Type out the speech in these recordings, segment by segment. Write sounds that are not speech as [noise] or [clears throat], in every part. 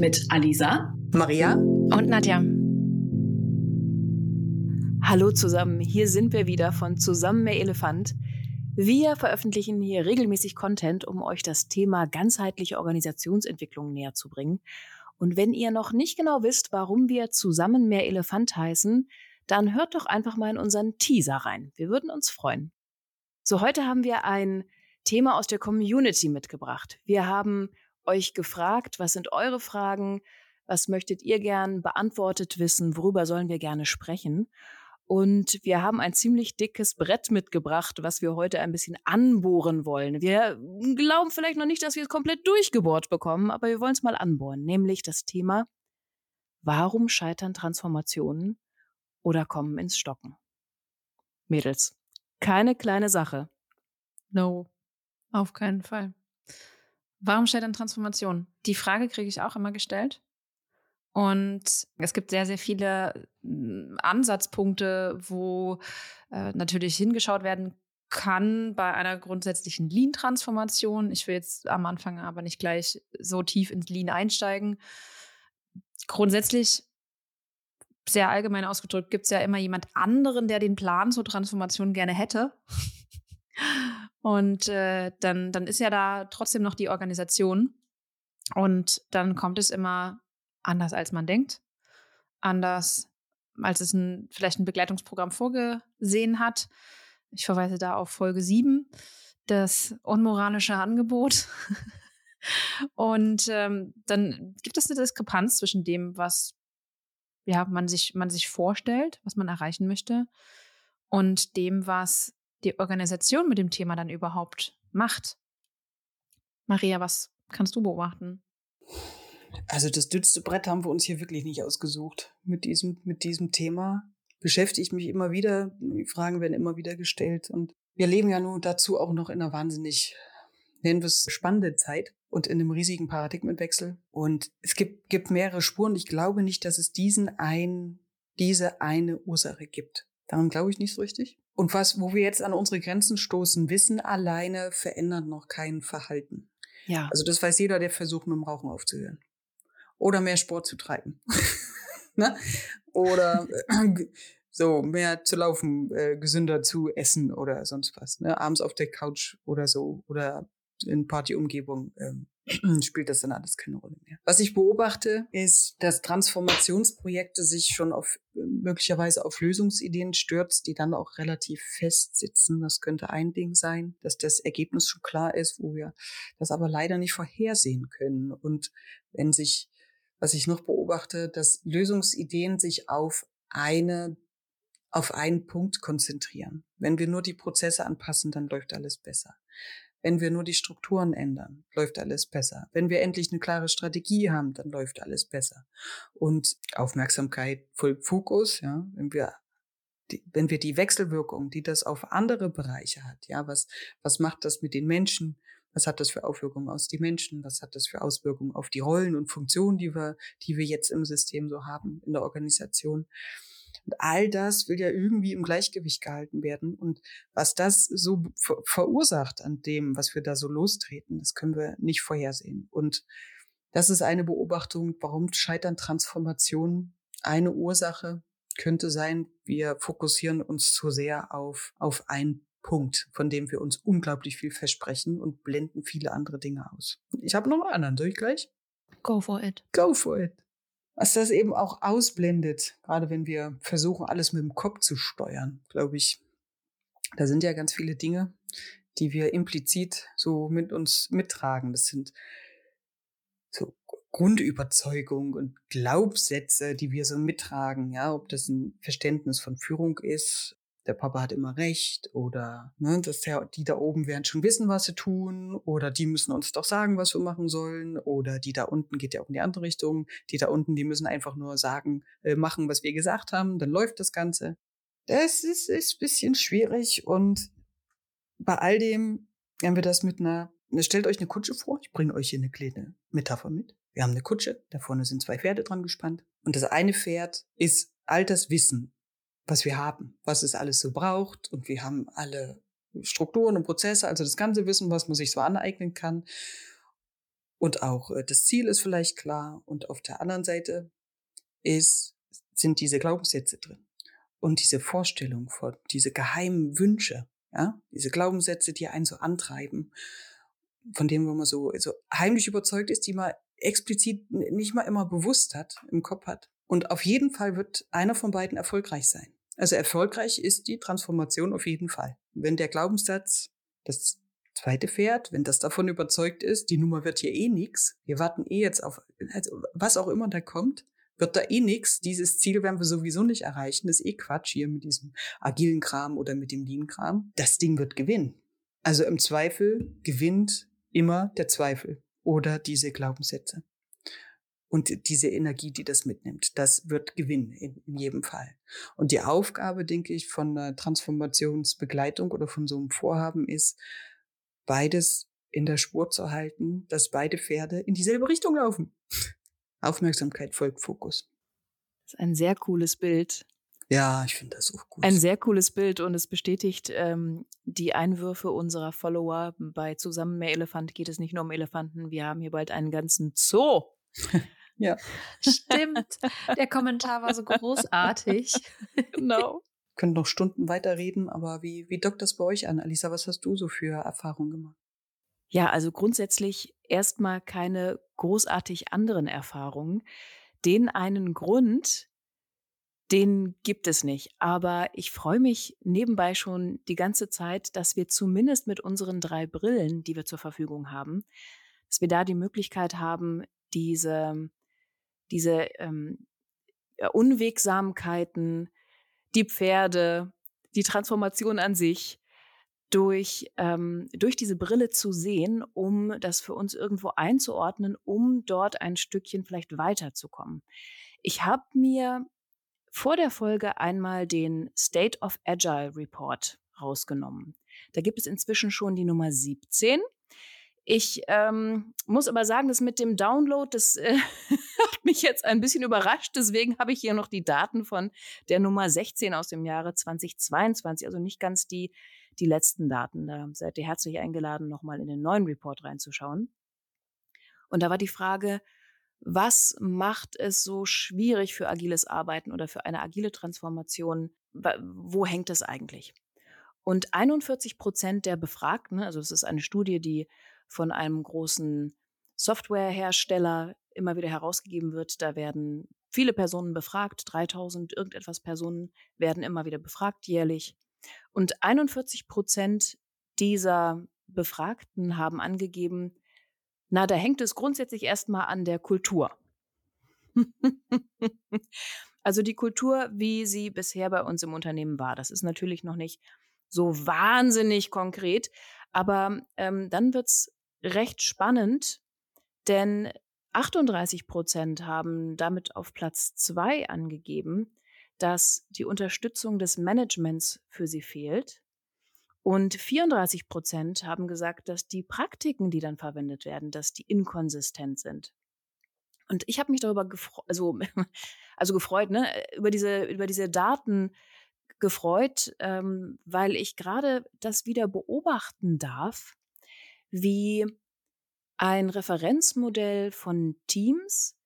mit Alisa. Maria? Und Nadja. Hallo zusammen, hier sind wir wieder von Zusammen mehr Elefant. Wir veröffentlichen hier regelmäßig Content, um euch das Thema ganzheitliche Organisationsentwicklung näher zu bringen. Und wenn ihr noch nicht genau wisst, warum wir Zusammen mehr Elefant heißen, dann hört doch einfach mal in unseren Teaser rein. Wir würden uns freuen. So, heute haben wir ein Thema aus der Community mitgebracht. Wir haben euch gefragt, was sind eure Fragen? Was möchtet ihr gern beantwortet wissen? Worüber sollen wir gerne sprechen? Und wir haben ein ziemlich dickes Brett mitgebracht, was wir heute ein bisschen anbohren wollen. Wir glauben vielleicht noch nicht, dass wir es komplett durchgebohrt bekommen, aber wir wollen es mal anbohren, nämlich das Thema, warum scheitern Transformationen oder kommen ins Stocken? Mädels, keine kleine Sache. No, auf keinen Fall. Warum scheitern Transformationen? Die Frage kriege ich auch immer gestellt. Und es gibt sehr, sehr viele mm, Ansatzpunkte, wo äh, natürlich hingeschaut werden kann bei einer grundsätzlichen Lean-Transformation. Ich will jetzt am Anfang aber nicht gleich so tief ins Lean einsteigen. Grundsätzlich, sehr allgemein ausgedrückt, gibt es ja immer jemand anderen, der den Plan zur Transformation gerne hätte. Und äh, dann, dann ist ja da trotzdem noch die Organisation. Und dann kommt es immer anders, als man denkt. Anders, als es ein, vielleicht ein Begleitungsprogramm vorgesehen hat. Ich verweise da auf Folge 7, das unmoralische Angebot. [laughs] Und ähm, dann gibt es eine Diskrepanz zwischen dem, was ja, man, sich, man sich vorstellt, was man erreichen möchte, und dem, was die Organisation mit dem Thema dann überhaupt macht. Maria, was kannst du beobachten? Also das dünnste Brett haben wir uns hier wirklich nicht ausgesucht mit diesem, mit diesem Thema. Beschäftige ich mich immer wieder, die Fragen werden immer wieder gestellt und wir leben ja nun dazu auch noch in einer wahnsinnig, nennen wir es, spannende Zeit und in einem riesigen Paradigmenwechsel. Und es gibt, gibt mehrere Spuren. Ich glaube nicht, dass es diesen ein, diese eine Ursache gibt. Daran glaube ich nicht so richtig. Und was, wo wir jetzt an unsere Grenzen stoßen, Wissen alleine verändert noch kein Verhalten. Ja. Also das weiß jeder, der versucht, mit dem Rauchen aufzuhören. Oder mehr Sport zu treiben. [laughs] ne? Oder äh, [clears throat] so mehr zu laufen, äh, gesünder zu essen oder sonst was. Ne? Abends auf der Couch oder so. Oder in Partyumgebung ähm, [clears throat] spielt das dann alles keine Rolle mehr. Was ich beobachte, ist, dass Transformationsprojekte sich schon auf möglicherweise auf Lösungsideen stürzt, die dann auch relativ fest sitzen. Das könnte ein Ding sein, dass das Ergebnis schon klar ist, wo wir das aber leider nicht vorhersehen können. Und wenn sich, was ich noch beobachte, dass Lösungsideen sich auf eine auf einen Punkt konzentrieren. Wenn wir nur die Prozesse anpassen, dann läuft alles besser. Wenn wir nur die Strukturen ändern, läuft alles besser. Wenn wir endlich eine klare Strategie haben, dann läuft alles besser. Und Aufmerksamkeit Fokus, ja, wenn wir die, wenn wir die Wechselwirkung, die das auf andere Bereiche hat, ja, was, was macht das mit den Menschen? Was hat das für Auswirkungen aus die Menschen? Was hat das für Auswirkungen auf die Rollen und Funktionen, die wir, die wir jetzt im System so haben, in der Organisation? Und all das will ja irgendwie im Gleichgewicht gehalten werden. Und was das so ver verursacht an dem, was wir da so lostreten, das können wir nicht vorhersehen. Und das ist eine Beobachtung, warum scheitern Transformationen. Eine Ursache könnte sein, wir fokussieren uns zu sehr auf, auf einen Punkt, von dem wir uns unglaublich viel versprechen und blenden viele andere Dinge aus. Ich habe noch einen anderen, soll ich gleich? Go for it. Go for it was das eben auch ausblendet, gerade wenn wir versuchen, alles mit dem Kopf zu steuern, glaube ich. Da sind ja ganz viele Dinge, die wir implizit so mit uns mittragen. Das sind so Grundüberzeugungen und Glaubenssätze, die wir so mittragen, ja, ob das ein Verständnis von Führung ist, der Papa hat immer recht oder ne, dass der, die da oben werden schon wissen, was sie tun oder die müssen uns doch sagen, was wir machen sollen oder die da unten geht ja auch in die andere Richtung. Die da unten, die müssen einfach nur sagen, äh, machen, was wir gesagt haben, dann läuft das Ganze. Das ist, ist bisschen schwierig und bei all dem, wenn wir das mit einer, ne, stellt euch eine Kutsche vor, ich bringe euch hier eine kleine Metapher mit. Wir haben eine Kutsche, da vorne sind zwei Pferde dran gespannt und das eine Pferd ist all das Wissen, was wir haben, was es alles so braucht. Und wir haben alle Strukturen und Prozesse, also das ganze Wissen, was man sich so aneignen kann. Und auch äh, das Ziel ist vielleicht klar. Und auf der anderen Seite ist, sind diese Glaubenssätze drin. Und diese Vorstellung von, diese geheimen Wünsche, ja, diese Glaubenssätze, die einen so antreiben, von denen man so, so heimlich überzeugt ist, die man explizit nicht mal immer bewusst hat, im Kopf hat. Und auf jeden Fall wird einer von beiden erfolgreich sein. Also erfolgreich ist die Transformation auf jeden Fall. Wenn der Glaubenssatz, das zweite Pferd, wenn das davon überzeugt ist, die Nummer wird hier eh nix, wir warten eh jetzt auf, also was auch immer da kommt, wird da eh nix, dieses Ziel werden wir sowieso nicht erreichen, das ist eh Quatsch hier mit diesem agilen Kram oder mit dem Lean-Kram. Das Ding wird gewinnen. Also im Zweifel gewinnt immer der Zweifel oder diese Glaubenssätze. Und diese Energie, die das mitnimmt, das wird gewinnen in, in jedem Fall. Und die Aufgabe, denke ich, von einer Transformationsbegleitung oder von so einem Vorhaben ist, beides in der Spur zu halten, dass beide Pferde in dieselbe Richtung laufen. Aufmerksamkeit folgt Fokus. Das ist ein sehr cooles Bild. Ja, ich finde das auch gut. Ein sehr cooles Bild und es bestätigt ähm, die Einwürfe unserer Follower. Bei Zusammen mehr Elefant geht es nicht nur um Elefanten. Wir haben hier bald einen ganzen Zoo. [laughs] ja. Stimmt. [laughs] Der Kommentar war so großartig. genau. [laughs] Können noch Stunden weiterreden, aber wie, wie dockt das bei euch an? Alisa, was hast du so für Erfahrungen gemacht? Ja, also grundsätzlich erstmal keine großartig anderen Erfahrungen. Den einen Grund, den gibt es nicht. Aber ich freue mich nebenbei schon die ganze Zeit, dass wir zumindest mit unseren drei Brillen, die wir zur Verfügung haben, dass wir da die Möglichkeit haben, diese, diese ähm, Unwegsamkeiten, die Pferde, die Transformation an sich durch, ähm, durch diese Brille zu sehen, um das für uns irgendwo einzuordnen, um dort ein Stückchen vielleicht weiterzukommen. Ich habe mir vor der Folge einmal den State of Agile Report rausgenommen. Da gibt es inzwischen schon die Nummer 17. Ich ähm, muss aber sagen, dass mit dem Download, das äh, [laughs] hat mich jetzt ein bisschen überrascht. Deswegen habe ich hier noch die Daten von der Nummer 16 aus dem Jahre 2022, also nicht ganz die, die letzten Daten. Da seid ihr herzlich eingeladen, nochmal in den neuen Report reinzuschauen. Und da war die Frage, was macht es so schwierig für agiles Arbeiten oder für eine agile Transformation? Wo hängt es eigentlich? Und 41 Prozent der Befragten, also es ist eine Studie, die von einem großen Softwarehersteller immer wieder herausgegeben wird, da werden viele Personen befragt, 3000 irgendetwas Personen werden immer wieder befragt jährlich. Und 41 Prozent dieser Befragten haben angegeben, na, da hängt es grundsätzlich erstmal an der Kultur. [laughs] also die Kultur, wie sie bisher bei uns im Unternehmen war. Das ist natürlich noch nicht so wahnsinnig konkret, aber ähm, dann wird's recht spannend, denn 38 Prozent haben damit auf Platz zwei angegeben, dass die Unterstützung des Managements für sie fehlt. Und 34 Prozent haben gesagt, dass die Praktiken, die dann verwendet werden, dass die inkonsistent sind. Und ich habe mich darüber gefreut, also, [laughs] also gefreut, ne, über diese, über diese Daten gefreut, ähm, weil ich gerade das wieder beobachten darf, wie ein Referenzmodell von Teams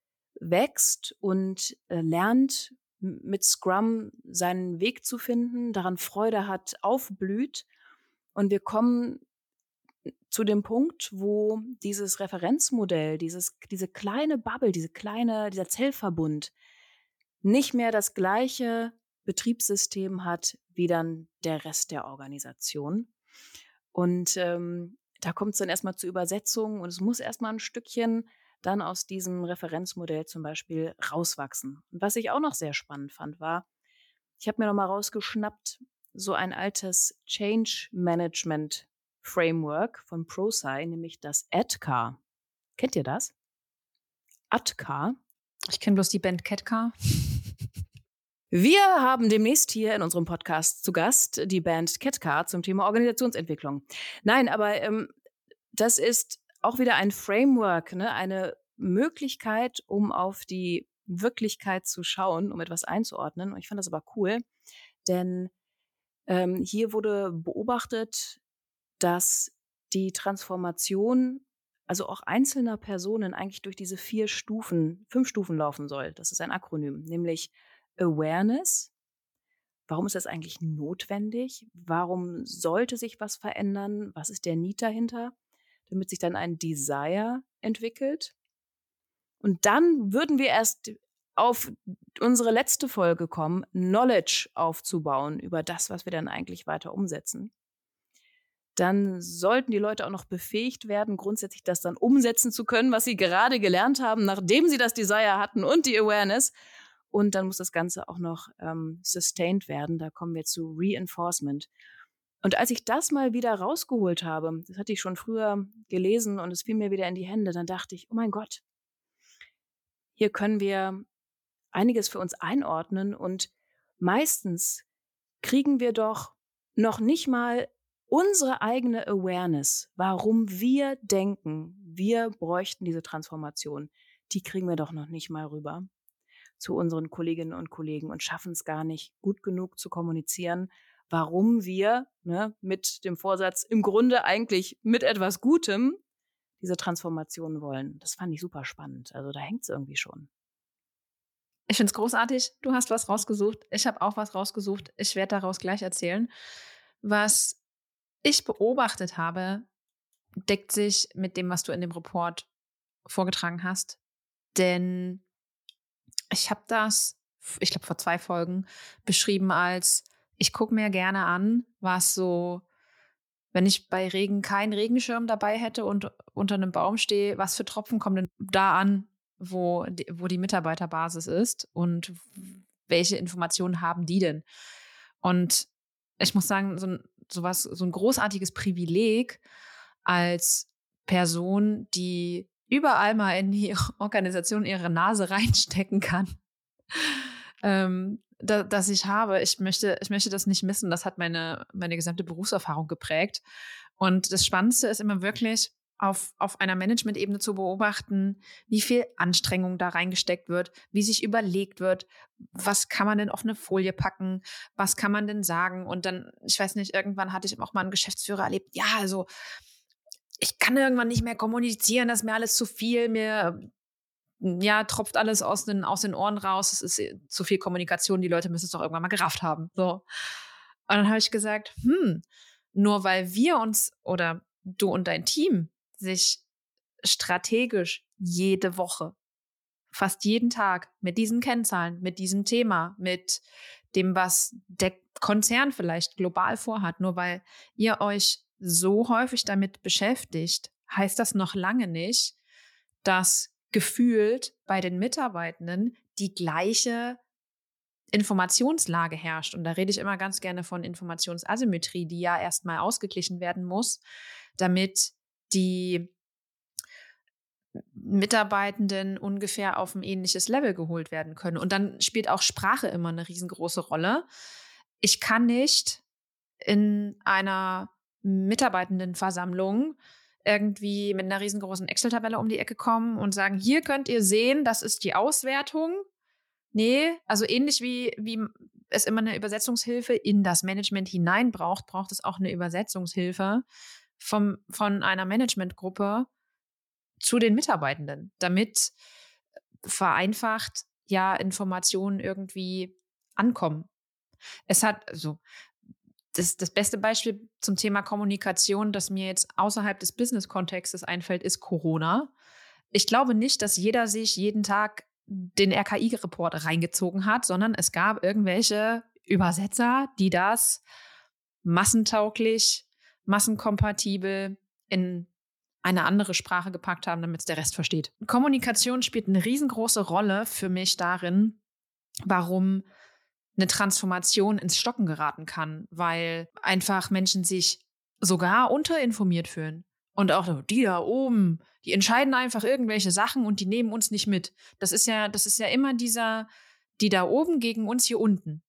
wächst und äh, lernt, mit Scrum seinen Weg zu finden, daran Freude hat, aufblüht und wir kommen zu dem Punkt, wo dieses Referenzmodell, dieses, diese kleine Bubble, diese kleine, dieser Zellverbund nicht mehr das gleiche Betriebssystem hat wie dann der Rest der Organisation. Und ähm, da kommt es dann erstmal zur Übersetzung und es muss erstmal ein Stückchen dann aus diesem Referenzmodell zum Beispiel rauswachsen. Und was ich auch noch sehr spannend fand, war, ich habe mir nochmal rausgeschnappt, so ein altes Change Management Framework von ProSci, nämlich das ADKAR. Kennt ihr das? ADKAR. Ich kenne bloß die Band Catcar. [laughs] Wir haben demnächst hier in unserem Podcast zu Gast die Band Catcar zum Thema Organisationsentwicklung. Nein, aber ähm, das ist auch wieder ein Framework, ne? eine Möglichkeit, um auf die Wirklichkeit zu schauen, um etwas einzuordnen. Und ich fand das aber cool, denn ähm, hier wurde beobachtet, dass die Transformation also auch einzelner Personen eigentlich durch diese vier Stufen, fünf Stufen laufen soll. Das ist ein Akronym, nämlich Awareness. Warum ist das eigentlich notwendig? Warum sollte sich was verändern? Was ist der Need dahinter? Damit sich dann ein Desire entwickelt. Und dann würden wir erst auf unsere letzte Folge kommen, Knowledge aufzubauen über das, was wir dann eigentlich weiter umsetzen dann sollten die Leute auch noch befähigt werden, grundsätzlich das dann umsetzen zu können, was sie gerade gelernt haben, nachdem sie das Desire hatten und die Awareness. Und dann muss das Ganze auch noch ähm, sustained werden. Da kommen wir zu Reinforcement. Und als ich das mal wieder rausgeholt habe, das hatte ich schon früher gelesen und es fiel mir wieder in die Hände, dann dachte ich, oh mein Gott, hier können wir einiges für uns einordnen und meistens kriegen wir doch noch nicht mal unsere eigene Awareness, warum wir denken, wir bräuchten diese Transformation, die kriegen wir doch noch nicht mal rüber zu unseren Kolleginnen und Kollegen und schaffen es gar nicht gut genug zu kommunizieren, warum wir ne, mit dem Vorsatz im Grunde eigentlich mit etwas Gutem diese Transformation wollen. Das fand ich super spannend. Also da hängt es irgendwie schon. Ich finde es großartig. Du hast was rausgesucht. Ich habe auch was rausgesucht. Ich werde daraus gleich erzählen. Was ich beobachtet habe, deckt sich mit dem, was du in dem Report vorgetragen hast. Denn ich habe das, ich glaube, vor zwei Folgen beschrieben als, ich gucke mir gerne an, was so, wenn ich bei Regen keinen Regenschirm dabei hätte und unter einem Baum stehe, was für Tropfen kommen denn da an, wo die, wo die Mitarbeiterbasis ist und welche Informationen haben die denn? Und ich muss sagen, so ein sowas, so ein großartiges Privileg als Person, die überall mal in die [laughs] Organisation ihre Nase reinstecken kann, ähm, da, dass ich habe. Ich möchte, ich möchte das nicht missen. Das hat meine, meine gesamte Berufserfahrung geprägt. Und das Spannendste ist immer wirklich, auf, auf einer Management-Ebene zu beobachten, wie viel Anstrengung da reingesteckt wird, wie sich überlegt wird, was kann man denn auf eine Folie packen, was kann man denn sagen. Und dann, ich weiß nicht, irgendwann hatte ich auch mal einen Geschäftsführer erlebt, ja, also ich kann irgendwann nicht mehr kommunizieren, das ist mir alles zu viel, mir ja, tropft alles aus den, aus den Ohren raus, es ist äh, zu viel Kommunikation, die Leute müssen es doch irgendwann mal gerafft haben. So. Und dann habe ich gesagt, hm, nur weil wir uns oder du und dein Team sich strategisch jede Woche, fast jeden Tag mit diesen Kennzahlen, mit diesem Thema, mit dem, was der Konzern vielleicht global vorhat, nur weil ihr euch so häufig damit beschäftigt, heißt das noch lange nicht, dass gefühlt bei den Mitarbeitenden die gleiche Informationslage herrscht. Und da rede ich immer ganz gerne von Informationsasymmetrie, die ja erstmal ausgeglichen werden muss, damit die Mitarbeitenden ungefähr auf ein ähnliches Level geholt werden können. Und dann spielt auch Sprache immer eine riesengroße Rolle. Ich kann nicht in einer Mitarbeitendenversammlung irgendwie mit einer riesengroßen Excel-Tabelle um die Ecke kommen und sagen, hier könnt ihr sehen, das ist die Auswertung. Nee, also ähnlich wie, wie es immer eine Übersetzungshilfe in das Management hinein braucht, braucht es auch eine Übersetzungshilfe vom, von einer Managementgruppe zu den Mitarbeitenden, damit vereinfacht ja Informationen irgendwie ankommen. Es hat, also das, das beste Beispiel zum Thema Kommunikation, das mir jetzt außerhalb des Business-Kontextes einfällt, ist Corona. Ich glaube nicht, dass jeder sich jeden Tag den RKI-Report reingezogen hat, sondern es gab irgendwelche Übersetzer, die das massentauglich massenkompatibel in eine andere Sprache gepackt haben, damit es der Rest versteht. Kommunikation spielt eine riesengroße Rolle für mich darin, warum eine Transformation ins Stocken geraten kann, weil einfach Menschen sich sogar unterinformiert fühlen. Und auch die da oben, die entscheiden einfach irgendwelche Sachen und die nehmen uns nicht mit. Das ist ja, das ist ja immer dieser, die da oben gegen uns hier unten.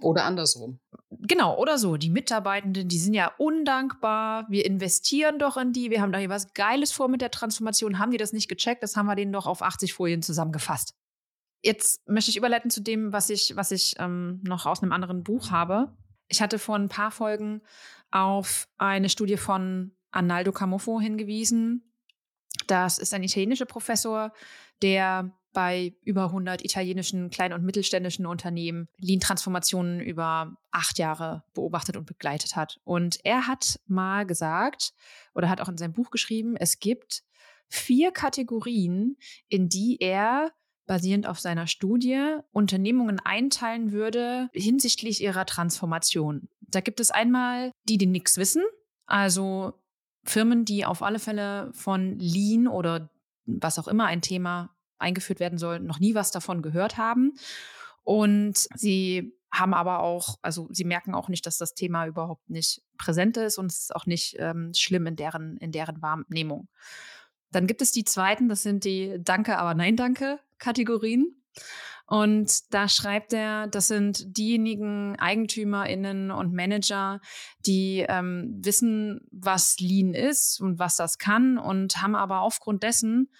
Oder andersrum. Genau, oder so. Die Mitarbeitenden, die sind ja undankbar. Wir investieren doch in die. Wir haben doch hier was Geiles vor mit der Transformation. Haben die das nicht gecheckt? Das haben wir denen doch auf 80 Folien zusammengefasst. Jetzt möchte ich überleiten zu dem, was ich, was ich ähm, noch aus einem anderen Buch habe. Ich hatte vor ein paar Folgen auf eine Studie von Arnaldo Camofo hingewiesen, Das ist ein italienischer Professor, der bei über 100 italienischen kleinen und mittelständischen Unternehmen Lean-Transformationen über acht Jahre beobachtet und begleitet hat. Und er hat mal gesagt oder hat auch in seinem Buch geschrieben, es gibt vier Kategorien, in die er basierend auf seiner Studie Unternehmungen einteilen würde hinsichtlich ihrer Transformation. Da gibt es einmal die, die nichts wissen, also Firmen, die auf alle Fälle von Lean oder was auch immer ein Thema eingeführt werden soll, noch nie was davon gehört haben. Und sie haben aber auch, also sie merken auch nicht, dass das Thema überhaupt nicht präsent ist und es ist auch nicht ähm, schlimm in deren, in deren Wahrnehmung. Dann gibt es die zweiten, das sind die Danke, aber Nein, Danke Kategorien. Und da schreibt er, das sind diejenigen EigentümerInnen und Manager, die ähm, wissen, was Lean ist und was das kann und haben aber aufgrund dessen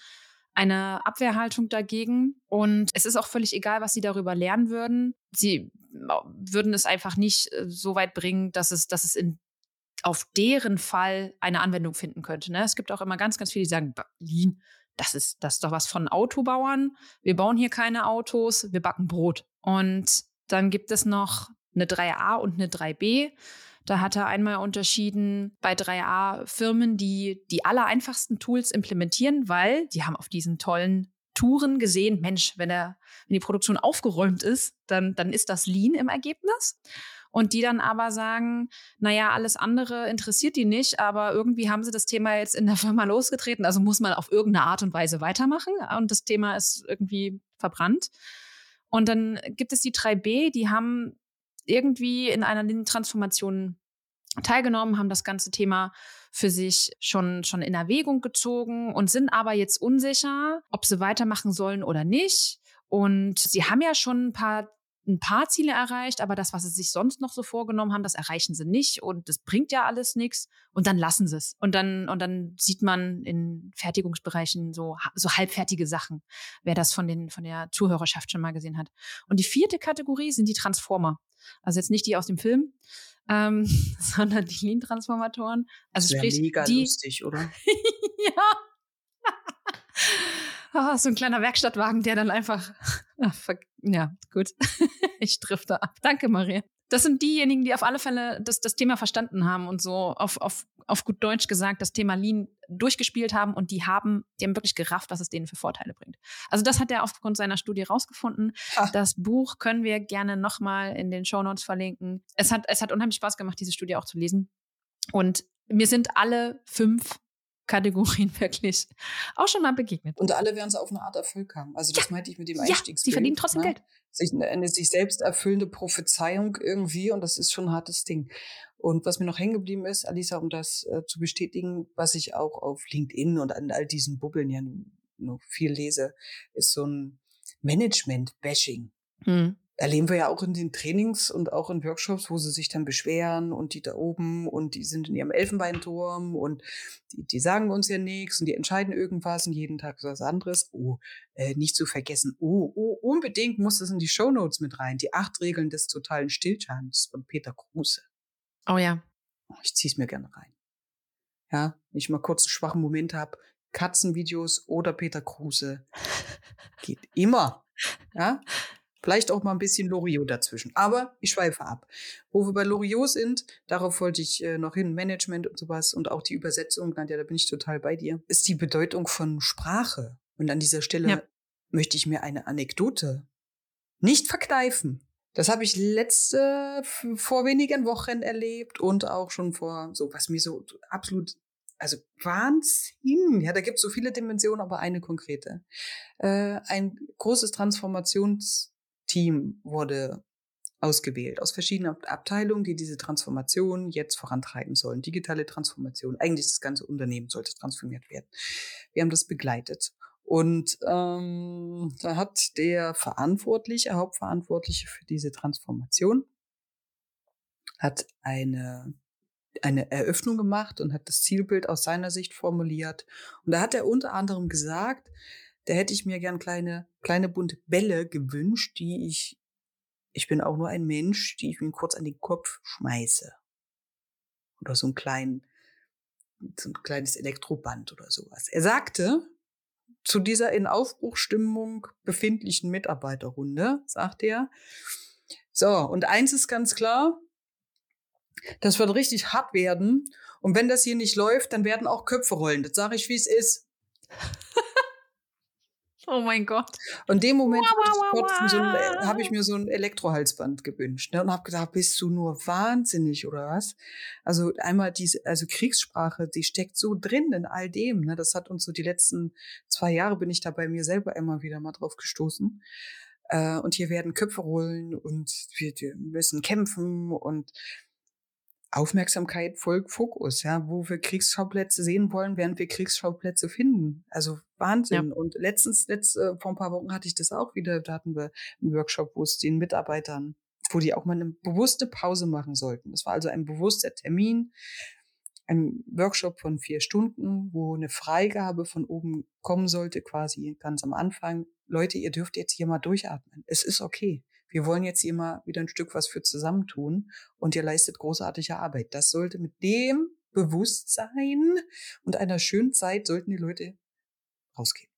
eine Abwehrhaltung dagegen. Und es ist auch völlig egal, was sie darüber lernen würden. Sie würden es einfach nicht äh, so weit bringen, dass es, dass es in auf deren Fall eine Anwendung finden könnte. Ne? Es gibt auch immer ganz, ganz viele, die sagen, Lean, das ist, das ist doch was von Autobauern. Wir bauen hier keine Autos, wir backen Brot. Und dann gibt es noch eine 3a und eine 3b. Da hat er einmal unterschieden bei 3a Firmen, die die aller einfachsten Tools implementieren, weil die haben auf diesen tollen Touren gesehen, Mensch, wenn, er, wenn die Produktion aufgeräumt ist, dann, dann ist das Lean im Ergebnis und die dann aber sagen, naja, alles andere interessiert die nicht, aber irgendwie haben sie das Thema jetzt in der Firma [laughs] losgetreten, also muss man auf irgendeine Art und Weise weitermachen und das Thema ist irgendwie verbrannt. Und dann gibt es die 3B, die haben irgendwie in einer Transformation teilgenommen, haben das ganze Thema für sich schon, schon in Erwägung gezogen und sind aber jetzt unsicher, ob sie weitermachen sollen oder nicht. Und sie haben ja schon ein paar ein paar Ziele erreicht, aber das, was sie sich sonst noch so vorgenommen haben, das erreichen sie nicht und das bringt ja alles nichts und dann lassen sie es. Und dann, und dann sieht man in Fertigungsbereichen so, so halbfertige Sachen, wer das von den, von der Zuhörerschaft schon mal gesehen hat. Und die vierte Kategorie sind die Transformer. Also jetzt nicht die aus dem Film, ähm, [laughs] sondern die Lean-Transformatoren. Also das sprich, mega die, lustig, oder? [laughs] ja. Oh, so ein kleiner Werkstattwagen, der dann einfach. [laughs] Ach, ja, gut. [laughs] ich drifte ab. Danke, Maria. Das sind diejenigen, die auf alle Fälle das, das Thema verstanden haben und so auf, auf, auf gut Deutsch gesagt das Thema Lean durchgespielt haben und die haben, die haben wirklich gerafft, was es denen für Vorteile bringt. Also das hat er aufgrund seiner Studie rausgefunden. Ach. Das Buch können wir gerne nochmal in den Show Notes verlinken. Es hat, es hat unheimlich Spaß gemacht, diese Studie auch zu lesen. Und mir sind alle fünf Kategorien [laughs] wirklich auch schon mal begegnet. Und alle werden es auf eine Art Erfolg haben. Also das ja. meinte ich mit dem Einstiegsbild. Ja, sie verdienen trotzdem ne? Geld. Sich, eine sich selbst erfüllende Prophezeiung irgendwie und das ist schon ein hartes Ding. Und was mir noch hängen geblieben ist, Alisa, um das äh, zu bestätigen, was ich auch auf LinkedIn und an all diesen Bubbeln ja noch viel lese, ist so ein Management-Bashing. Hm erleben wir ja auch in den Trainings und auch in Workshops, wo sie sich dann beschweren und die da oben und die sind in ihrem Elfenbeinturm und die, die sagen uns ja nichts und die entscheiden irgendwas und jeden Tag was anderes. Oh, äh, nicht zu vergessen. Oh, oh, unbedingt muss das in die Show Notes mit rein. Die acht Regeln des totalen Stillstands von Peter Kruse. Oh ja. Oh, ich zieh's mir gerne rein. Ja, wenn ich mal kurz einen schwachen Moment habe, Katzenvideos oder Peter Kruse. [laughs] Geht immer. Ja, Vielleicht auch mal ein bisschen Loriot dazwischen. Aber ich schweife ab. Wo wir bei Loriot sind, darauf wollte ich äh, noch hin, Management und sowas und auch die Übersetzung, Nadja, da bin ich total bei dir, ist die Bedeutung von Sprache. Und an dieser Stelle ja. möchte ich mir eine Anekdote nicht verkneifen. Das habe ich letzte, vor wenigen Wochen erlebt und auch schon vor, so was mir so absolut also Wahnsinn. Ja, da gibt es so viele Dimensionen, aber eine konkrete. Äh, ein großes Transformations- Team wurde ausgewählt aus verschiedenen Abteilungen, die diese Transformation jetzt vorantreiben sollen. Digitale Transformation. Eigentlich das ganze Unternehmen sollte transformiert werden. Wir haben das begleitet. Und ähm, da hat der Verantwortliche, Hauptverantwortliche für diese Transformation, hat eine eine Eröffnung gemacht und hat das Zielbild aus seiner Sicht formuliert. Und da hat er unter anderem gesagt, da hätte ich mir gern kleine, kleine bunte Bälle gewünscht, die ich, ich bin auch nur ein Mensch, die ich mir kurz an den Kopf schmeiße. Oder so einen kleinen so ein kleines Elektroband oder sowas. Er sagte, zu dieser in Aufbruchstimmung befindlichen Mitarbeiterrunde, sagt er, so, und eins ist ganz klar, das wird richtig hart werden. Und wenn das hier nicht läuft, dann werden auch Köpfe rollen. Das sage ich, wie es ist. Oh mein Gott. Und in dem Moment so habe ich mir so ein Elektrohalsband gewünscht ne, und habe gedacht, bist du nur wahnsinnig oder was? Also einmal diese, also Kriegssprache, die steckt so drin in all dem. Ne? Das hat uns so die letzten zwei Jahre bin ich da bei mir selber immer wieder mal drauf gestoßen. Äh, und hier werden Köpfe rollen und wir, wir müssen kämpfen und Aufmerksamkeit folgt Fokus, ja, wo wir Kriegsschauplätze sehen wollen, während wir Kriegsschauplätze finden. Also Wahnsinn. Ja. Und letztens, letzt, äh, vor ein paar Wochen hatte ich das auch wieder, da hatten wir einen Workshop, wo es den Mitarbeitern, wo die auch mal eine bewusste Pause machen sollten. Das war also ein bewusster Termin, ein Workshop von vier Stunden, wo eine Freigabe von oben kommen sollte, quasi ganz am Anfang. Leute, ihr dürft jetzt hier mal durchatmen. Es ist okay wir wollen jetzt hier mal wieder ein Stück was für zusammentun und ihr leistet großartige Arbeit. Das sollte mit dem Bewusstsein und einer schönen Zeit sollten die Leute rausgehen.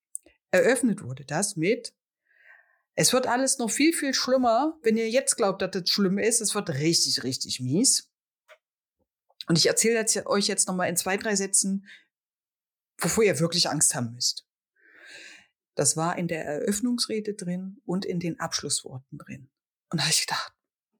Eröffnet wurde das mit es wird alles noch viel, viel schlimmer. Wenn ihr jetzt glaubt, dass das schlimm ist, es wird richtig, richtig mies. Und ich erzähle euch jetzt noch mal in zwei, drei Sätzen, wovor ihr wirklich Angst haben müsst. Das war in der Eröffnungsrede drin und in den Abschlussworten drin. Und da habe ich gedacht,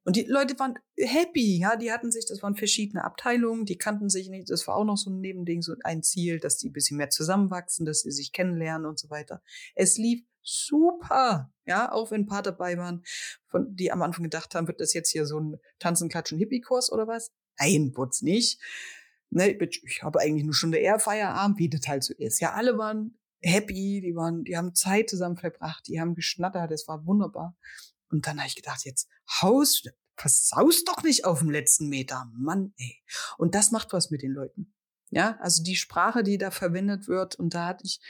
und die Leute waren happy, ja, die hatten sich, das waren verschiedene Abteilungen, die kannten sich nicht, das war auch noch so ein Nebending, so ein Ziel, dass die ein bisschen mehr zusammenwachsen, dass sie sich kennenlernen und so weiter. Es lief super, ja, auch wenn ein paar dabei waren, von, die am Anfang gedacht haben, wird das jetzt hier so ein Tanzen, Klatschen, Hippie-Kurs oder was? Nein, wird's nicht. Ne, ich habe eigentlich nur schon der eher Feierabend, wie das halt so ist. Ja, alle waren happy, die waren, die haben Zeit zusammen verbracht, die haben geschnattert, es war wunderbar. Und dann habe ich gedacht, jetzt haus, versaus doch nicht auf dem letzten Meter, Mann, ey. Und das macht was mit den Leuten. Ja, also die Sprache, die da verwendet wird, und da hatte ich,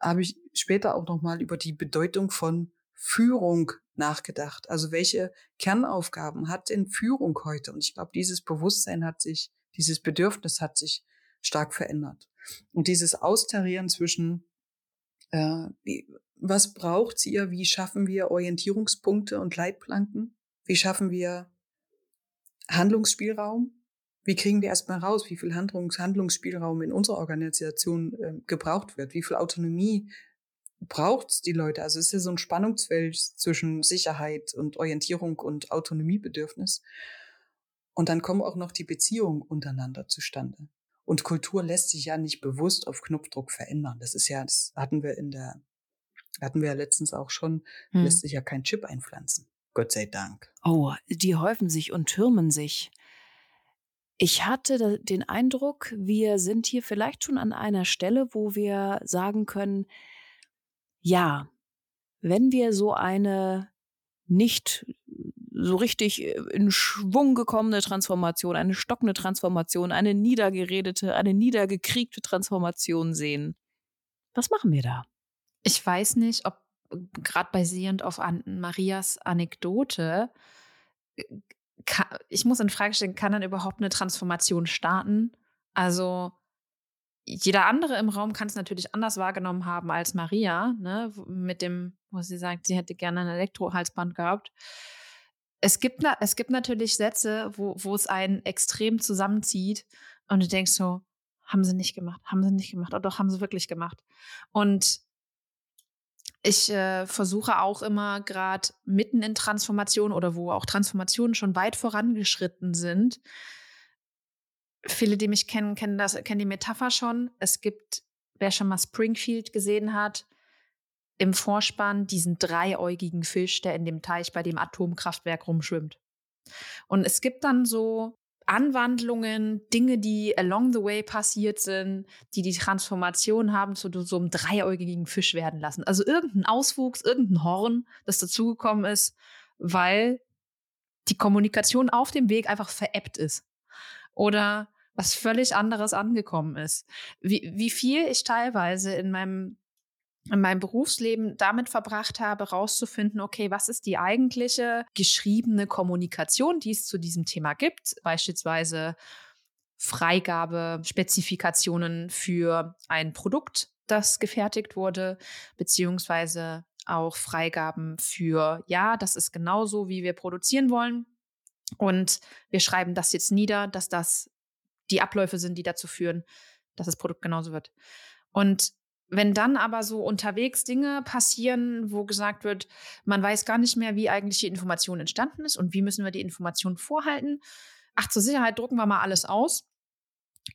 habe ich später auch noch mal über die Bedeutung von Führung nachgedacht. Also welche Kernaufgaben hat denn Führung heute? Und ich glaube, dieses Bewusstsein hat sich, dieses Bedürfnis hat sich stark verändert. Und dieses Austarieren zwischen äh, was braucht's ihr? Wie schaffen wir Orientierungspunkte und Leitplanken? Wie schaffen wir Handlungsspielraum? Wie kriegen wir erstmal raus, wie viel Handlungs Handlungsspielraum in unserer Organisation äh, gebraucht wird? Wie viel Autonomie braucht's die Leute? Also es ist ja so ein Spannungsfeld zwischen Sicherheit und Orientierung und Autonomiebedürfnis. Und dann kommen auch noch die Beziehungen untereinander zustande. Und Kultur lässt sich ja nicht bewusst auf Knopfdruck verändern. Das ist ja, das hatten wir in der, hatten wir ja letztens auch schon, hm. lässt sich ja kein Chip einpflanzen. Gott sei Dank. Oh, die häufen sich und türmen sich. Ich hatte den Eindruck, wir sind hier vielleicht schon an einer Stelle, wo wir sagen können, ja, wenn wir so eine nicht so richtig äh, in Schwung gekommene Transformation, eine stockende Transformation, eine niedergeredete, eine niedergekriegte Transformation sehen. Was machen wir da? Ich weiß nicht, ob äh, gerade basierend auf Marias Anekdote, äh, ich muss in Frage stellen, kann dann überhaupt eine Transformation starten? Also jeder andere im Raum kann es natürlich anders wahrgenommen haben als Maria, ne, mit dem, wo sie sagt, sie hätte gerne ein Elektrohalsband gehabt es gibt, es gibt natürlich Sätze, wo, wo es einen extrem zusammenzieht und du denkst so, haben sie nicht gemacht, haben sie nicht gemacht, oder doch, haben sie wirklich gemacht. Und ich äh, versuche auch immer gerade mitten in Transformation oder wo auch Transformationen schon weit vorangeschritten sind. Viele, die mich kennen, kennen das, kennen die Metapher schon. Es gibt, wer schon mal Springfield gesehen hat, im Vorspann diesen dreiäugigen Fisch, der in dem Teich bei dem Atomkraftwerk rumschwimmt. Und es gibt dann so Anwandlungen, Dinge, die along the way passiert sind, die die Transformation haben zu so einem dreiäugigen Fisch werden lassen. Also irgendein Auswuchs, irgendein Horn, das dazugekommen ist, weil die Kommunikation auf dem Weg einfach veräppt ist. Oder was völlig anderes angekommen ist. Wie, wie viel ich teilweise in meinem in meinem Berufsleben damit verbracht habe, herauszufinden, okay, was ist die eigentliche geschriebene Kommunikation, die es zu diesem Thema gibt, beispielsweise Freigabespezifikationen für ein Produkt, das gefertigt wurde, beziehungsweise auch Freigaben für, ja, das ist genauso, wie wir produzieren wollen. Und wir schreiben das jetzt nieder, dass das die Abläufe sind, die dazu führen, dass das Produkt genauso wird. Und wenn dann aber so unterwegs Dinge passieren, wo gesagt wird, man weiß gar nicht mehr, wie eigentlich die Information entstanden ist und wie müssen wir die Information vorhalten. Ach, zur Sicherheit drucken wir mal alles aus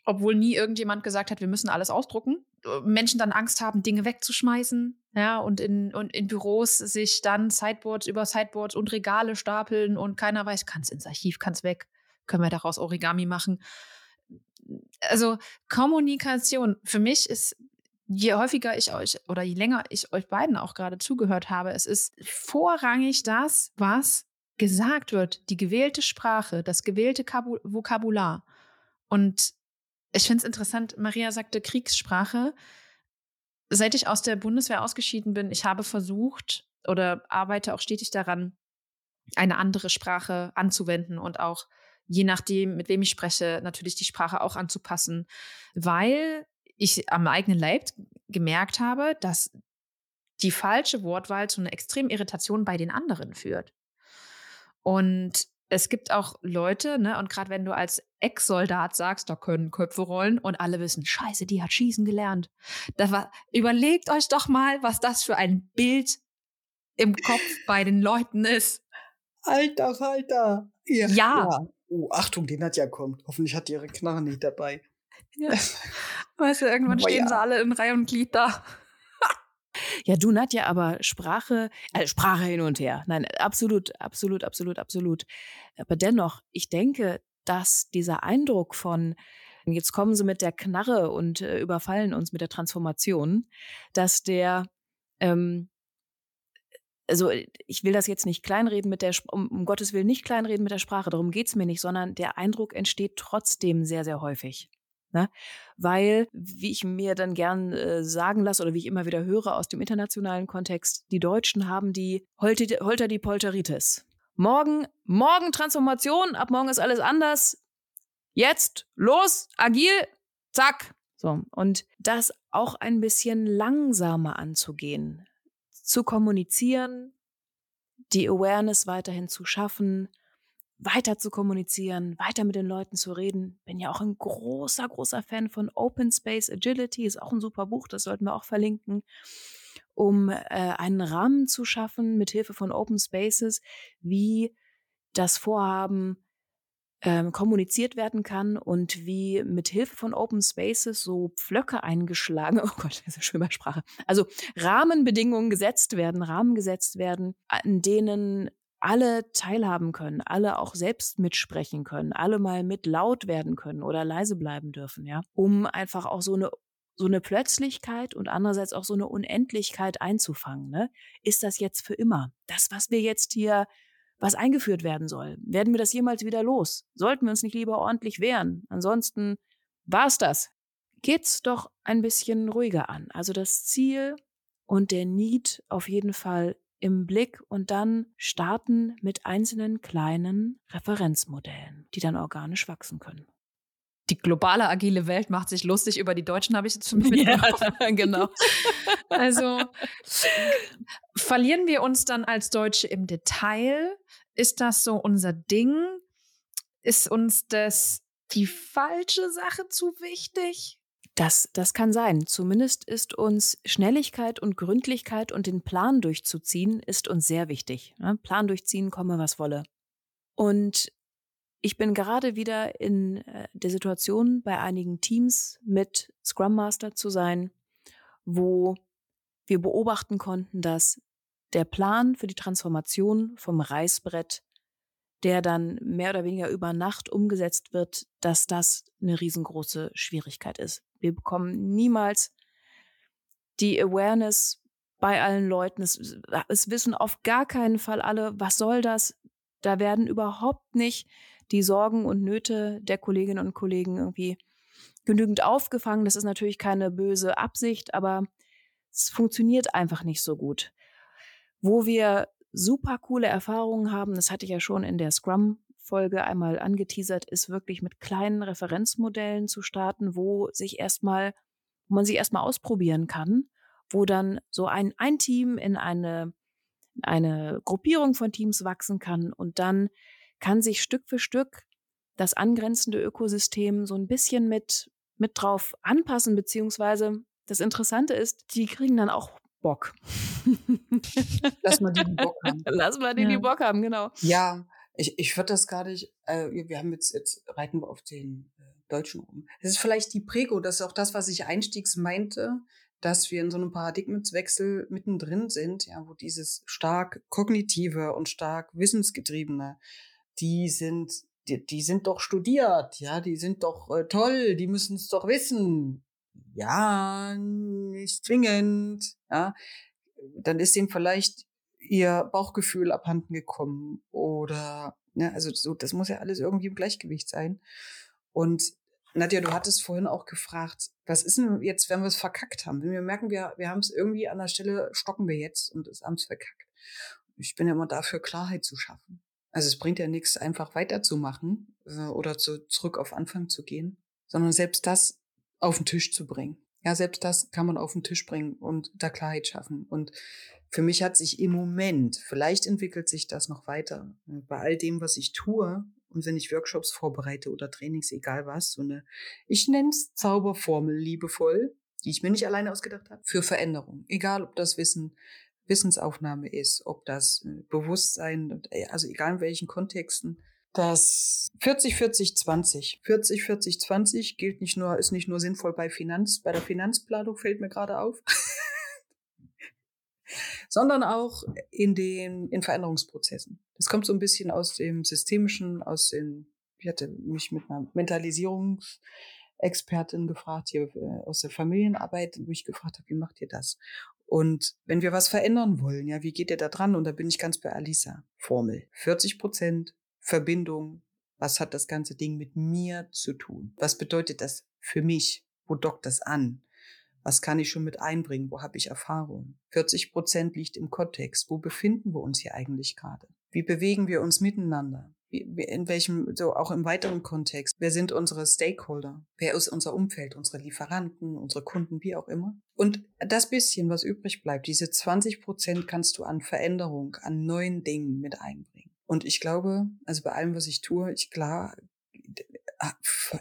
obwohl nie irgendjemand gesagt hat, wir müssen alles ausdrucken. Menschen dann Angst haben, Dinge wegzuschmeißen, ja, und in, und in Büros sich dann Sideboards über Sideboards und Regale stapeln und keiner weiß, kann es ins Archiv, kann es weg, können wir daraus Origami machen. Also Kommunikation, für mich ist, je häufiger ich euch oder je länger ich euch beiden auch gerade zugehört habe, es ist vorrangig das, was gesagt wird, die gewählte Sprache, das gewählte Vokabular. Und ich finde es interessant, Maria sagte Kriegssprache. Seit ich aus der Bundeswehr ausgeschieden bin, ich habe versucht oder arbeite auch stetig daran, eine andere Sprache anzuwenden und auch je nachdem, mit wem ich spreche, natürlich die Sprache auch anzupassen, weil ich am eigenen Leib gemerkt habe, dass die falsche Wortwahl zu einer extremen Irritation bei den anderen führt. Und es gibt auch Leute, ne, und gerade wenn du als Ex-Soldat sagst, da können Köpfe rollen und alle wissen, scheiße, die hat schießen gelernt. Das war, überlegt euch doch mal, was das für ein Bild im Kopf bei den Leuten ist. Alter, Alter. Ja. ja. Oh, Achtung, die Nadja kommt. Hoffentlich hat die ihre Knarre nicht dabei. Ja. [laughs] Weißt du, irgendwann Boah, stehen ja. sie alle in Reihe und Glied da. Ja, du Nadja, aber Sprache, äh, Sprache hin und her. Nein, absolut, absolut, absolut, absolut. Aber dennoch, ich denke, dass dieser Eindruck von jetzt kommen sie mit der Knarre und äh, überfallen uns mit der Transformation, dass der ähm, also ich will das jetzt nicht kleinreden mit der, um, um Gottes Willen nicht kleinreden mit der Sprache, darum geht's mir nicht, sondern der Eindruck entsteht trotzdem sehr, sehr häufig. Ne? Weil, wie ich mir dann gern äh, sagen lasse oder wie ich immer wieder höre aus dem internationalen Kontext, die Deutschen haben die Holter, Holter die Polteritis. Morgen, morgen Transformation, ab morgen ist alles anders. Jetzt, los, agil, zack. So, und das auch ein bisschen langsamer anzugehen, zu kommunizieren, die Awareness weiterhin zu schaffen, weiter zu kommunizieren, weiter mit den Leuten zu reden. Bin ja auch ein großer, großer Fan von Open Space Agility, ist auch ein super Buch, das sollten wir auch verlinken, um äh, einen Rahmen zu schaffen mit Hilfe von Open Spaces, wie das Vorhaben ähm, kommuniziert werden kann und wie mit Hilfe von Open Spaces so Pflöcke eingeschlagen, [laughs] oh Gott, das ist eine schöne Sprache, also Rahmenbedingungen gesetzt werden, Rahmen gesetzt werden, an denen alle teilhaben können, alle auch selbst mitsprechen können, alle mal mit laut werden können oder leise bleiben dürfen, ja, um einfach auch so eine so eine Plötzlichkeit und andererseits auch so eine Unendlichkeit einzufangen. Ne? Ist das jetzt für immer? Das, was wir jetzt hier, was eingeführt werden soll, werden wir das jemals wieder los? Sollten wir uns nicht lieber ordentlich wehren? Ansonsten war's das. Geht's doch ein bisschen ruhiger an. Also das Ziel und der Need auf jeden Fall im Blick und dann starten mit einzelnen kleinen Referenzmodellen, die dann organisch wachsen können. Die globale agile Welt macht sich lustig über die Deutschen, habe ich jetzt [laughs] schon mitbekommen. Ja, [laughs] genau. also verlieren wir uns dann als Deutsche im Detail? Ist das so unser Ding? Ist uns das die falsche Sache zu wichtig? Das, das kann sein. Zumindest ist uns Schnelligkeit und Gründlichkeit und den Plan durchzuziehen, ist uns sehr wichtig. Ne? Plan durchziehen, komme was wolle. Und ich bin gerade wieder in äh, der Situation, bei einigen Teams mit Scrum Master zu sein, wo wir beobachten konnten, dass der Plan für die Transformation vom Reißbrett der dann mehr oder weniger über Nacht umgesetzt wird, dass das eine riesengroße Schwierigkeit ist. Wir bekommen niemals die Awareness bei allen Leuten. Es, es wissen auf gar keinen Fall alle, was soll das? Da werden überhaupt nicht die Sorgen und Nöte der Kolleginnen und Kollegen irgendwie genügend aufgefangen. Das ist natürlich keine böse Absicht, aber es funktioniert einfach nicht so gut. Wo wir super coole Erfahrungen haben. Das hatte ich ja schon in der Scrum Folge einmal angeteasert, ist wirklich mit kleinen Referenzmodellen zu starten, wo sich erstmal, wo man sich erstmal ausprobieren kann, wo dann so ein, ein Team in eine, eine Gruppierung von Teams wachsen kann und dann kann sich Stück für Stück das angrenzende Ökosystem so ein bisschen mit, mit drauf anpassen, beziehungsweise das Interessante ist, die kriegen dann auch Bock. Lass mal die, die Bock haben. [laughs] Lass mal die, Ja. die Bock haben, genau. Ja, ich, ich würde das gar nicht, äh, wir haben jetzt, jetzt reiten wir auf den äh, Deutschen rum. Das ist vielleicht die Prego, das ist auch das, was ich einstiegs meinte, dass wir in so einem Paradigmenwechsel mittendrin sind, ja, wo dieses stark kognitive und stark wissensgetriebene, die sind, die, die sind doch studiert, ja, die sind doch äh, toll, die müssen es doch wissen. Ja, nicht zwingend, ja. Dann ist ihm vielleicht ihr Bauchgefühl abhanden gekommen oder ne, also so, das muss ja alles irgendwie im Gleichgewicht sein. Und Nadja, du hattest vorhin auch gefragt, was ist denn jetzt, wenn wir es verkackt haben? Wenn wir merken, wir, wir haben es irgendwie an der Stelle, stocken wir jetzt und es haben es verkackt. Ich bin ja immer dafür, Klarheit zu schaffen. Also es bringt ja nichts, einfach weiterzumachen äh, oder zu, zurück auf Anfang zu gehen, sondern selbst das auf den Tisch zu bringen. Ja, selbst das kann man auf den Tisch bringen und da Klarheit schaffen. Und für mich hat sich im Moment, vielleicht entwickelt sich das noch weiter, äh, bei all dem, was ich tue und wenn ich Workshops vorbereite oder Trainings, egal was, so eine, ich nenne es Zauberformel liebevoll, die ich mir nicht alleine ausgedacht habe, für Veränderung. Egal, ob das Wissen Wissensaufnahme ist, ob das äh, Bewusstsein, äh, also egal in welchen Kontexten. Das 40, 40, 20. 40, 40, 20 gilt nicht nur, ist nicht nur sinnvoll bei Finanz, bei der Finanzplanung fällt mir gerade auf, [laughs] sondern auch in den, in Veränderungsprozessen. Das kommt so ein bisschen aus dem Systemischen, aus den, ich hatte mich mit einer Mentalisierungsexpertin gefragt, hier äh, aus der Familienarbeit, wo ich gefragt habe, wie macht ihr das? Und wenn wir was verändern wollen, ja, wie geht ihr da dran? Und da bin ich ganz bei Alisa. Formel. 40 Prozent Verbindung. Was hat das ganze Ding mit mir zu tun? Was bedeutet das für mich? Wo dockt das an? Was kann ich schon mit einbringen? Wo habe ich Erfahrung? 40 Prozent liegt im Kontext. Wo befinden wir uns hier eigentlich gerade? Wie bewegen wir uns miteinander? In welchem, so auch im weiteren Kontext? Wer sind unsere Stakeholder? Wer ist unser Umfeld? Unsere Lieferanten, unsere Kunden, wie auch immer? Und das bisschen, was übrig bleibt, diese 20 Prozent kannst du an Veränderung, an neuen Dingen mit einbringen. Und ich glaube, also bei allem, was ich tue, ich klar,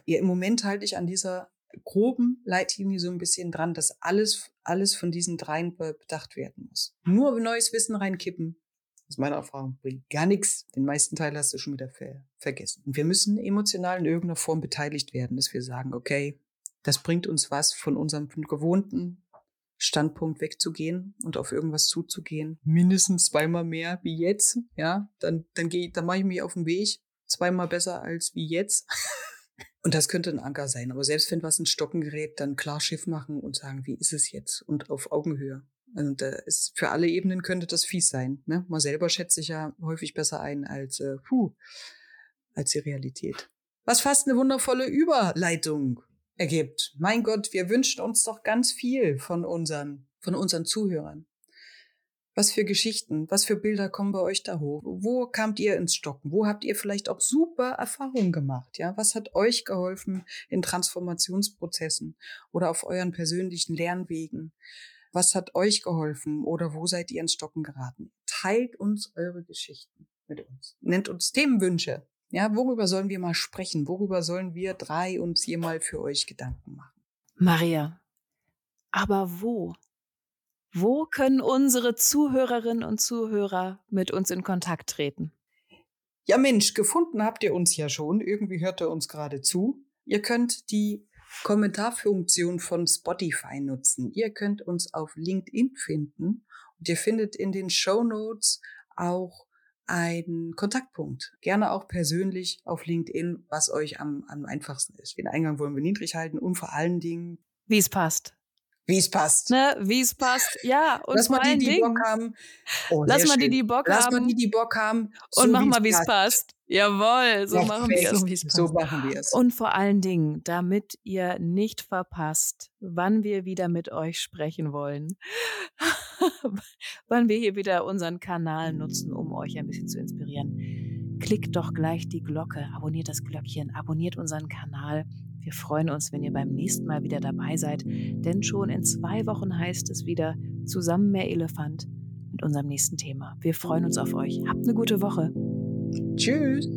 ja, im Moment halte ich an dieser groben Leitlinie so ein bisschen dran, dass alles, alles von diesen dreien be- bedacht werden muss. Nur neues Wissen reinkippen, aus meiner Erfahrung, bringt gar nichts. Den meisten Teil hast du schon wieder ver vergessen. Und wir müssen emotional in irgendeiner Form beteiligt werden, dass wir sagen, okay, das bringt uns was von unserem gewohnten Standpunkt wegzugehen und auf irgendwas zuzugehen. Mindestens zweimal mehr wie jetzt, ja. Dann, dann gehe, dann mache ich mich auf den Weg. Zweimal besser als wie jetzt. [laughs] Und das könnte ein Anker sein. Aber selbst wenn was ins Stocken gerät, dann klar Schiff machen und sagen, wie ist es jetzt? Und auf Augenhöhe. Und äh, ist, für alle Ebenen könnte das fies sein. Ne? Man selber schätzt sich ja häufig besser ein als, äh, puh, als die Realität. Was fast eine wundervolle Überleitung ergibt. Mein Gott, wir wünschen uns doch ganz viel von unseren, von unseren Zuhörern. Was für Geschichten, was für Bilder kommen bei euch da hoch? Wo kamt ihr ins Stocken? Wo habt ihr vielleicht auch super Erfahrungen gemacht? Ja, was hat euch geholfen in Transformationsprozessen oder auf euren persönlichen Lernwegen? Was hat euch geholfen oder wo seid ihr ins Stocken geraten? Teilt uns eure Geschichten mit uns. Nennt uns Themenwünsche. Ja, worüber sollen wir mal sprechen? Worüber sollen wir drei uns hier mal für euch Gedanken machen? Maria, aber wo? Wo können unsere Zuhörerinnen und Zuhörer mit uns in Kontakt treten? Ja, Mensch, gefunden habt ihr uns ja schon. Irgendwie hört ihr uns gerade zu. Ihr könnt die Kommentarfunktion von Spotify nutzen. Ihr könnt uns auf LinkedIn finden und ihr findet in den Show Notes auch einen Kontaktpunkt. Gerne auch persönlich auf LinkedIn, was euch am, am einfachsten ist. Den Eingang wollen wir niedrig halten und vor allen Dingen, Wie es passt. wie es passt. Ne? Wie es passt. Ja, [laughs] und Lass mal die, die Dingen, Bock haben. Oh, lass mal die, die Bock Lass haben. mal die, die Bock haben. und mach mal, wie es passt. Jawohl, so machen wir Perfekt. es. So, So machen wir es. Und vor allen Dingen, damit ihr nicht verpasst, wann wir wieder mit euch sprechen wollen, [laughs] [laughs] wann wir hier wieder unseren Kanal nutzen, um euch ein bisschen zu inspirieren, klickt doch gleich die Glocke, abonniert das Glöckchen, abonniert unseren Kanal. Wir freuen uns, wenn ihr beim nächsten Mal wieder dabei seid, denn schon in zwei Wochen heißt es wieder zusammen mehr Elefant mit unserem nächsten Thema. Wir freuen uns auf euch. Habt eine gute Woche. Tschüss.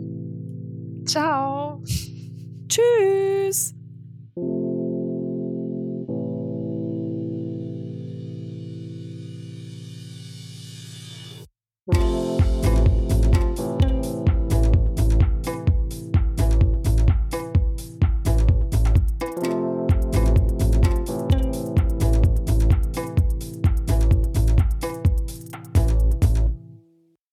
Ciao. [laughs] Tschüss.